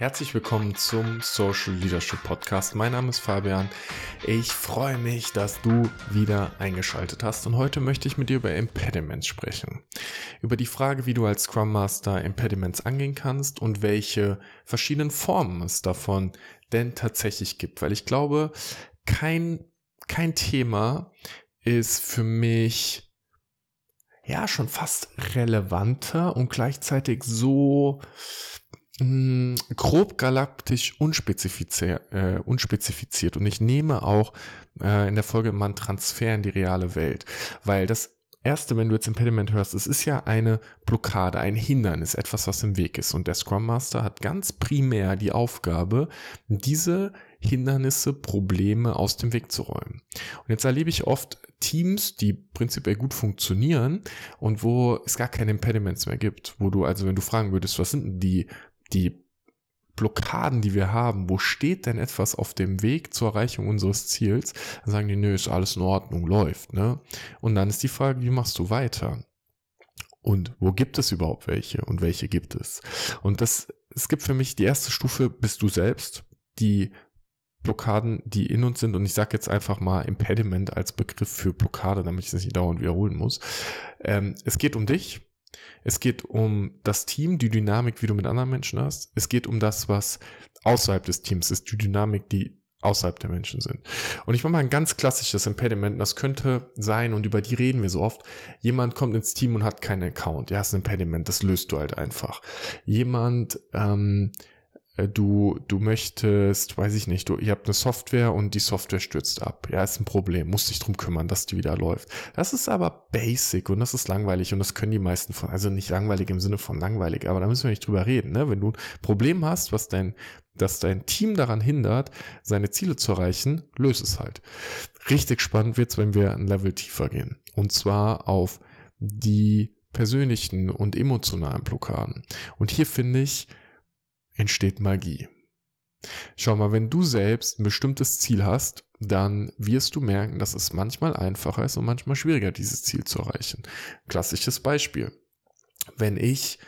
Herzlich willkommen zum Social Leadership Podcast. Mein Name ist Fabian. Ich freue mich, dass du wieder eingeschaltet hast und heute möchte ich mit dir über Impediments sprechen. Über die Frage, wie du als Scrum Master Impediments angehen kannst und welche verschiedenen Formen es davon denn tatsächlich gibt, weil ich glaube, kein kein Thema ist für mich ja schon fast relevanter und gleichzeitig so mh, grob galaktisch unspezifiziert, äh, unspezifiziert. Und ich nehme auch äh, in der Folge mal einen Transfer in die reale Welt, weil das Erste, wenn du jetzt Impediment hörst, es ist ja eine Blockade, ein Hindernis, etwas, was im Weg ist. Und der Scrum Master hat ganz primär die Aufgabe, diese Hindernisse, Probleme aus dem Weg zu räumen. Und jetzt erlebe ich oft Teams, die prinzipiell gut funktionieren und wo es gar keine Impediments mehr gibt, wo du also, wenn du fragen würdest, was sind die die Blockaden, die wir haben, wo steht denn etwas auf dem Weg zur Erreichung unseres Ziels? Dann sagen die, nö, ist alles in Ordnung, läuft, ne? Und dann ist die Frage, wie machst du weiter? Und wo gibt es überhaupt welche und welche gibt es? Und das, es gibt für mich die erste Stufe, bist du selbst, die Blockaden, die in uns sind, und ich sage jetzt einfach mal Impediment als Begriff für Blockade, damit ich es nicht dauernd wiederholen muss. Ähm, es geht um dich, es geht um das Team, die Dynamik, wie du mit anderen Menschen hast. Es geht um das, was außerhalb des Teams ist, die Dynamik, die außerhalb der Menschen sind. Und ich mache mal ein ganz klassisches Impediment. Das könnte sein, und über die reden wir so oft, jemand kommt ins Team und hat keinen Account. Ja, ist ein Impediment, das löst du halt einfach. Jemand ähm, äh, du, du möchtest, weiß ich nicht, du, ihr habt eine Software und die Software stürzt ab. Ja, ist ein Problem, musst dich drum kümmern, dass die wieder läuft. Das ist aber basic und das ist langweilig und das können die meisten von, also nicht langweilig im Sinne von langweilig, aber da müssen wir nicht drüber reden, ne? Wenn du ein Problem hast, was dein, dass dein Team daran hindert, seine Ziele zu erreichen, löse es halt. Richtig spannend wird's, wenn wir ein Level tiefer gehen. Und zwar auf die persönlichen und emotionalen Blockaden. Und hier finde ich, entsteht Magie. Schau mal, wenn du selbst ein bestimmtes Ziel hast, dann wirst du merken, dass es manchmal einfacher ist und manchmal schwieriger, dieses Ziel zu erreichen. Klassisches Beispiel. Wenn ich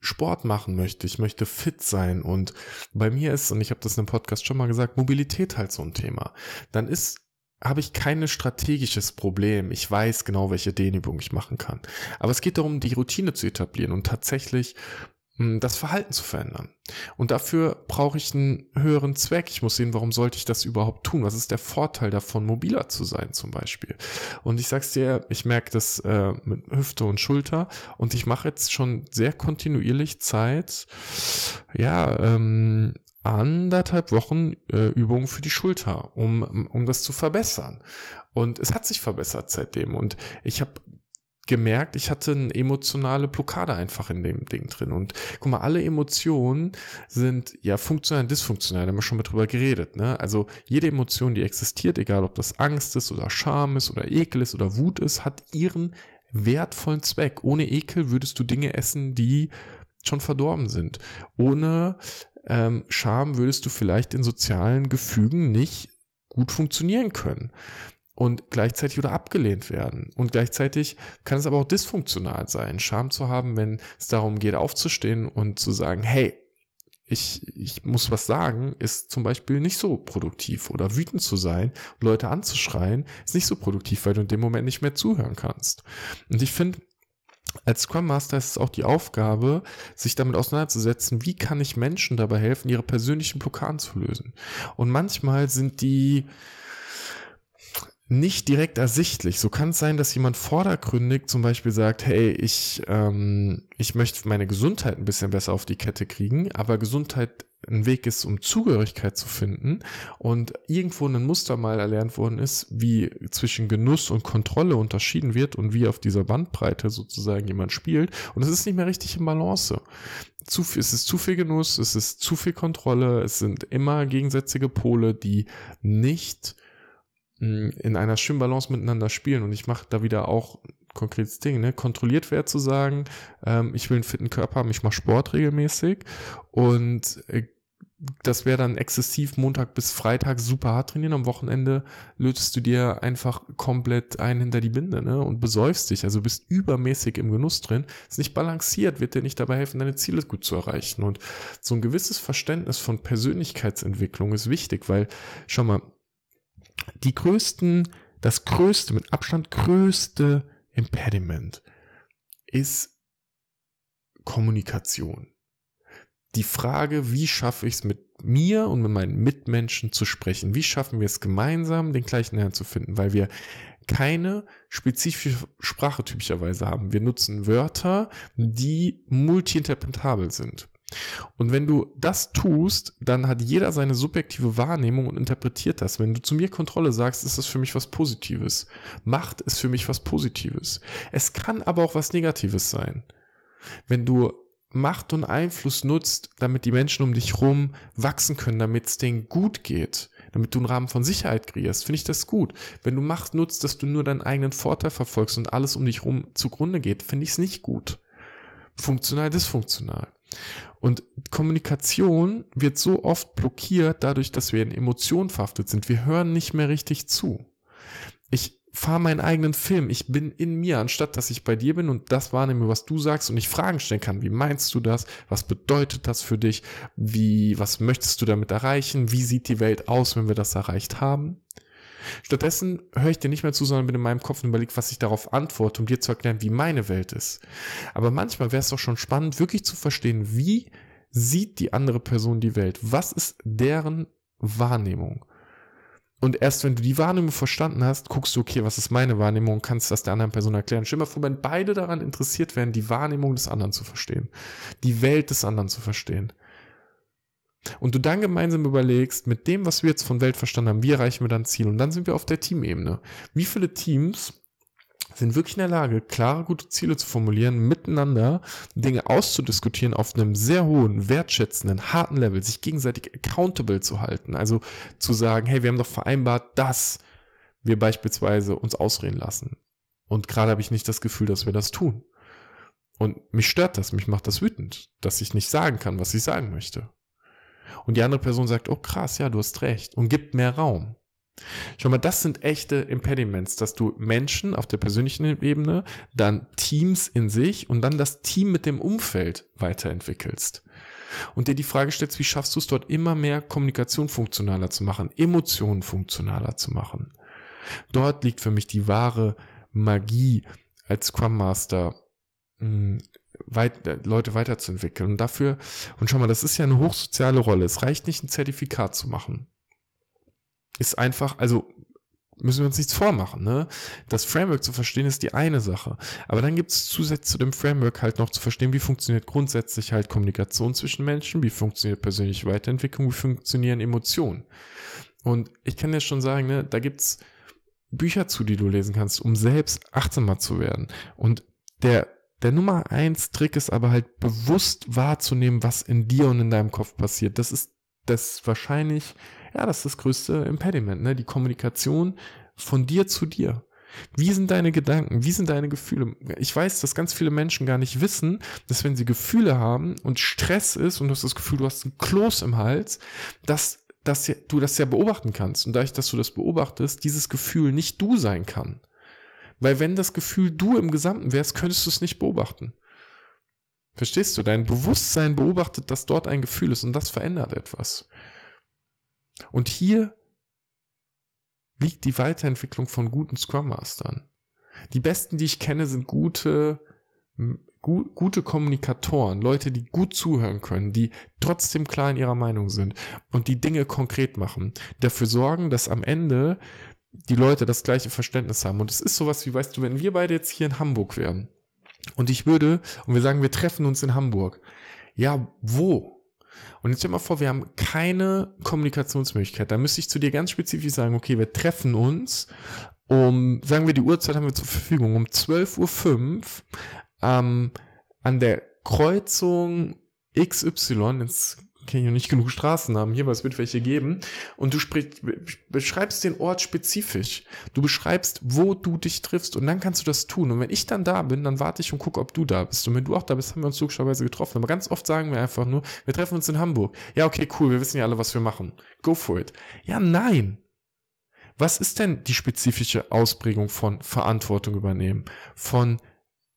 Sport machen möchte, ich möchte fit sein und bei mir ist, und ich habe das in einem Podcast schon mal gesagt, Mobilität halt so ein Thema, dann ist habe ich kein strategisches Problem. Ich weiß genau, welche Dehnübung ich machen kann. Aber es geht darum, die Routine zu etablieren und tatsächlich das Verhalten zu verändern. Und dafür brauche ich einen höheren Zweck. Ich muss sehen, warum sollte ich das überhaupt tun? Was ist der Vorteil davon, mobiler zu sein zum Beispiel? Und ich sag's dir, ich merke das äh, mit Hüfte und Schulter und ich mache jetzt schon sehr kontinuierlich Zeit, ja, ähm, anderthalb Wochen äh, Übungen für die Schulter, um, um das zu verbessern. Und es hat sich verbessert seitdem. Und ich habe gemerkt, ich hatte eine emotionale Blockade einfach in dem Ding drin. Und guck mal, alle Emotionen sind ja funktional und dysfunktional, da haben wir schon mal drüber geredet. Ne? Also jede Emotion, die existiert, egal ob das Angst ist oder Scham ist oder Ekel ist oder Wut ist, hat ihren wertvollen Zweck. Ohne Ekel würdest du Dinge essen, die schon verdorben sind. Ohne ähm, Scham würdest du vielleicht in sozialen Gefügen nicht gut funktionieren können und gleichzeitig oder abgelehnt werden. Und gleichzeitig kann es aber auch dysfunktional sein, Scham zu haben, wenn es darum geht, aufzustehen und zu sagen, hey, ich, ich muss was sagen, ist zum Beispiel nicht so produktiv oder wütend zu sein, Leute anzuschreien, ist nicht so produktiv, weil du in dem Moment nicht mehr zuhören kannst. Und ich finde, als Scrum Master ist es auch die Aufgabe, sich damit auseinanderzusetzen, wie kann ich Menschen dabei helfen, ihre persönlichen Blockaden zu lösen. Und manchmal sind die, nicht direkt ersichtlich. So kann es sein, dass jemand vordergründig zum Beispiel sagt, hey, ich, ähm, ich möchte meine Gesundheit ein bisschen besser auf die Kette kriegen, aber Gesundheit ein Weg ist, um Zugehörigkeit zu finden und irgendwo ein Muster mal erlernt worden ist, wie zwischen Genuss und Kontrolle unterschieden wird und wie auf dieser Bandbreite sozusagen jemand spielt und es ist nicht mehr richtig in Balance. Zu, es ist zu viel Genuss, es ist zu viel Kontrolle, es sind immer gegensätzliche Pole, die nicht in einer schönen Balance miteinander spielen. Und ich mache da wieder auch konkretes Ding, ne? Kontrolliert wäre zu sagen, ähm, ich will einen fitten Körper haben, ich mache Sport regelmäßig und äh, das wäre dann exzessiv Montag bis Freitag super hart trainieren. Am Wochenende lötest du dir einfach komplett ein hinter die Binde ne? und besäufst dich. Also bist übermäßig im Genuss drin. Ist nicht balanciert, wird dir nicht dabei helfen, deine Ziele gut zu erreichen. Und so ein gewisses Verständnis von Persönlichkeitsentwicklung ist wichtig, weil, schau mal, die größten, das größte, mit Abstand größte Impediment ist Kommunikation die Frage, wie schaffe ich es mit mir und mit meinen Mitmenschen zu sprechen? Wie schaffen wir es gemeinsam, den gleichen Nerv zu finden? Weil wir keine spezifische Sprache typischerweise haben. Wir nutzen Wörter, die multi-interpretabel sind. Und wenn du das tust, dann hat jeder seine subjektive Wahrnehmung und interpretiert das. Wenn du zu mir Kontrolle sagst, ist das für mich was Positives. Macht ist für mich was Positives. Es kann aber auch was Negatives sein. Wenn du Macht und Einfluss nutzt, damit die Menschen um dich rum wachsen können, damit es denen gut geht, damit du einen Rahmen von Sicherheit kreierst, finde ich das gut. Wenn du Macht nutzt, dass du nur deinen eigenen Vorteil verfolgst und alles um dich rum zugrunde geht, finde ich es nicht gut. Funktional, dysfunktional. Und Kommunikation wird so oft blockiert dadurch, dass wir in Emotionen verhaftet sind. Wir hören nicht mehr richtig zu. Ich fahre meinen eigenen Film. Ich bin in mir, anstatt dass ich bei dir bin und das wahrnehme, was du sagst und ich Fragen stellen kann. Wie meinst du das? Was bedeutet das für dich? Wie, was möchtest du damit erreichen? Wie sieht die Welt aus, wenn wir das erreicht haben? Stattdessen höre ich dir nicht mehr zu, sondern bin in meinem Kopf und überlege, was ich darauf antworte, um dir zu erklären, wie meine Welt ist. Aber manchmal wäre es doch schon spannend, wirklich zu verstehen, wie sieht die andere Person die Welt? Was ist deren Wahrnehmung? Und erst wenn du die Wahrnehmung verstanden hast, guckst du, okay, was ist meine Wahrnehmung und kannst das der anderen Person erklären. Stell dir mal vor, wenn beide daran interessiert wären, die Wahrnehmung des anderen zu verstehen, die Welt des anderen zu verstehen. Und du dann gemeinsam überlegst, mit dem, was wir jetzt von Welt verstanden haben, wie erreichen wir dann Ziel? Und dann sind wir auf der Teamebene. Wie viele Teams sind wirklich in der Lage, klare, gute Ziele zu formulieren, miteinander Dinge auszudiskutieren auf einem sehr hohen, wertschätzenden, harten Level, sich gegenseitig accountable zu halten. Also zu sagen, hey, wir haben doch vereinbart, dass wir beispielsweise uns ausreden lassen. Und gerade habe ich nicht das Gefühl, dass wir das tun. Und mich stört das, mich macht das wütend, dass ich nicht sagen kann, was ich sagen möchte. Und die andere Person sagt, oh krass, ja, du hast recht und gibt mehr Raum. Schau mal, das sind echte Impediments, dass du Menschen auf der persönlichen Ebene, dann Teams in sich und dann das Team mit dem Umfeld weiterentwickelst. Und dir die Frage stellst, wie schaffst du es dort immer mehr Kommunikation funktionaler zu machen, Emotionen funktionaler zu machen. Dort liegt für mich die wahre Magie als Scrum Master, hm, weit, Leute weiterzuentwickeln. Und dafür, und schau mal, das ist ja eine hochsoziale Rolle. Es reicht nicht, ein Zertifikat zu machen ist einfach, also müssen wir uns nichts vormachen, ne? Das Framework zu verstehen ist die eine Sache. Aber dann gibt es zusätzlich zu dem Framework halt noch zu verstehen, wie funktioniert grundsätzlich halt Kommunikation zwischen Menschen, wie funktioniert persönliche Weiterentwicklung, wie funktionieren Emotionen. Und ich kann dir schon sagen, ne, da gibt's Bücher zu, die du lesen kannst, um selbst achtsamer zu werden. Und der, der Nummer eins Trick ist aber halt bewusst wahrzunehmen, was in dir und in deinem Kopf passiert. Das ist das wahrscheinlich ja, das ist das größte Impediment, ne? Die Kommunikation von dir zu dir. Wie sind deine Gedanken? Wie sind deine Gefühle? Ich weiß, dass ganz viele Menschen gar nicht wissen, dass wenn sie Gefühle haben und Stress ist und du hast das Gefühl, du hast einen Kloß im Hals, dass, dass du das ja beobachten kannst. Und dadurch, dass du das beobachtest, dieses Gefühl nicht du sein kann. Weil wenn das Gefühl du im Gesamten wärst, könntest du es nicht beobachten. Verstehst du? Dein Bewusstsein beobachtet, dass dort ein Gefühl ist und das verändert etwas. Und hier liegt die Weiterentwicklung von guten Scrum Mastern. Die besten, die ich kenne, sind gute, gu gute Kommunikatoren, Leute, die gut zuhören können, die trotzdem klar in ihrer Meinung sind und die Dinge konkret machen, dafür sorgen, dass am Ende die Leute das gleiche Verständnis haben. Und es ist sowas wie, weißt du, wenn wir beide jetzt hier in Hamburg wären und ich würde, und wir sagen, wir treffen uns in Hamburg. Ja, wo? Und jetzt stell mal vor, wir haben keine Kommunikationsmöglichkeit. Da müsste ich zu dir ganz spezifisch sagen, okay, wir treffen uns um, sagen wir, die Uhrzeit haben wir zur Verfügung, um 12.05 Uhr ähm, an der Kreuzung XY, jetzt noch nicht genug Straßen haben hier, aber es wird welche geben. Und du sprich, beschreibst den Ort spezifisch. Du beschreibst, wo du dich triffst und dann kannst du das tun. Und wenn ich dann da bin, dann warte ich und gucke, ob du da bist. Und wenn du auch da bist, haben wir uns logischerweise getroffen. Aber ganz oft sagen wir einfach nur, wir treffen uns in Hamburg. Ja, okay, cool, wir wissen ja alle, was wir machen. Go for it. Ja, nein. Was ist denn die spezifische Ausprägung von Verantwortung übernehmen, von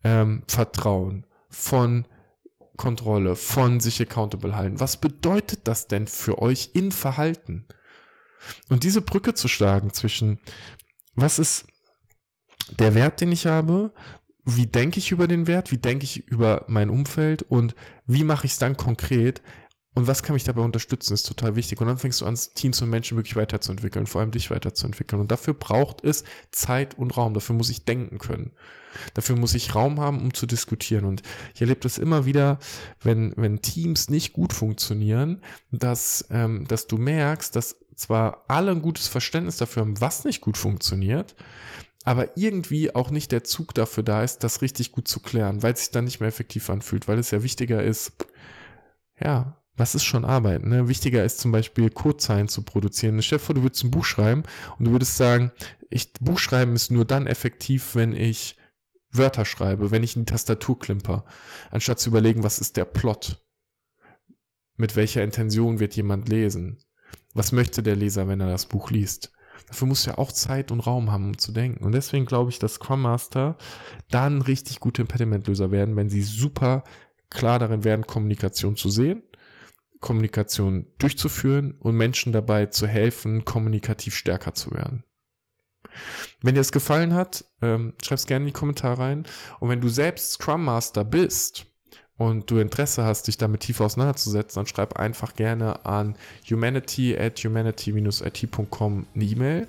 ähm, Vertrauen, von Kontrolle, von sich accountable halten. Was bedeutet das denn für euch in Verhalten? Und diese Brücke zu schlagen zwischen, was ist der Wert, den ich habe, wie denke ich über den Wert, wie denke ich über mein Umfeld und wie mache ich es dann konkret und was kann mich dabei unterstützen, ist total wichtig. Und dann fängst du an, Teams und Menschen wirklich weiterzuentwickeln, vor allem dich weiterzuentwickeln. Und dafür braucht es Zeit und Raum. Dafür muss ich denken können. Dafür muss ich Raum haben, um zu diskutieren. Und ich erlebe das immer wieder, wenn, wenn Teams nicht gut funktionieren, dass, ähm, dass du merkst, dass zwar alle ein gutes Verständnis dafür haben, was nicht gut funktioniert, aber irgendwie auch nicht der Zug dafür da ist, das richtig gut zu klären, weil es sich dann nicht mehr effektiv anfühlt, weil es ja wichtiger ist, ja, was ist schon Arbeit? Ne? Wichtiger ist zum Beispiel Codezeilen zu produzieren. Stell dir vor, du würdest ein Buch schreiben und du würdest sagen, ich, Buch schreiben ist nur dann effektiv, wenn ich Wörter schreibe, wenn ich in die Tastatur klimper, anstatt zu überlegen, was ist der Plot? Mit welcher Intention wird jemand lesen? Was möchte der Leser, wenn er das Buch liest? Dafür muss ja auch Zeit und Raum haben, um zu denken. Und deswegen glaube ich, dass Scrum Master dann richtig gute Impedimentlöser werden, wenn sie super klar darin werden, Kommunikation zu sehen Kommunikation durchzuführen und Menschen dabei zu helfen, kommunikativ stärker zu werden. Wenn dir es gefallen hat, ähm, schreib es gerne in die Kommentare rein. Und wenn du selbst Scrum Master bist und du Interesse hast, dich damit tiefer auseinanderzusetzen, dann schreib einfach gerne an humanity at humanity-it.com eine E-Mail.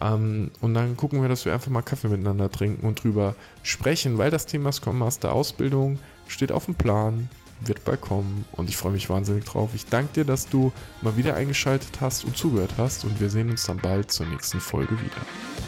Ähm, und dann gucken wir, dass wir einfach mal Kaffee miteinander trinken und drüber sprechen, weil das Thema Scrum Master Ausbildung steht auf dem Plan wird bald kommen und ich freue mich wahnsinnig drauf. Ich danke dir, dass du mal wieder eingeschaltet hast und zugehört hast und wir sehen uns dann bald zur nächsten Folge wieder.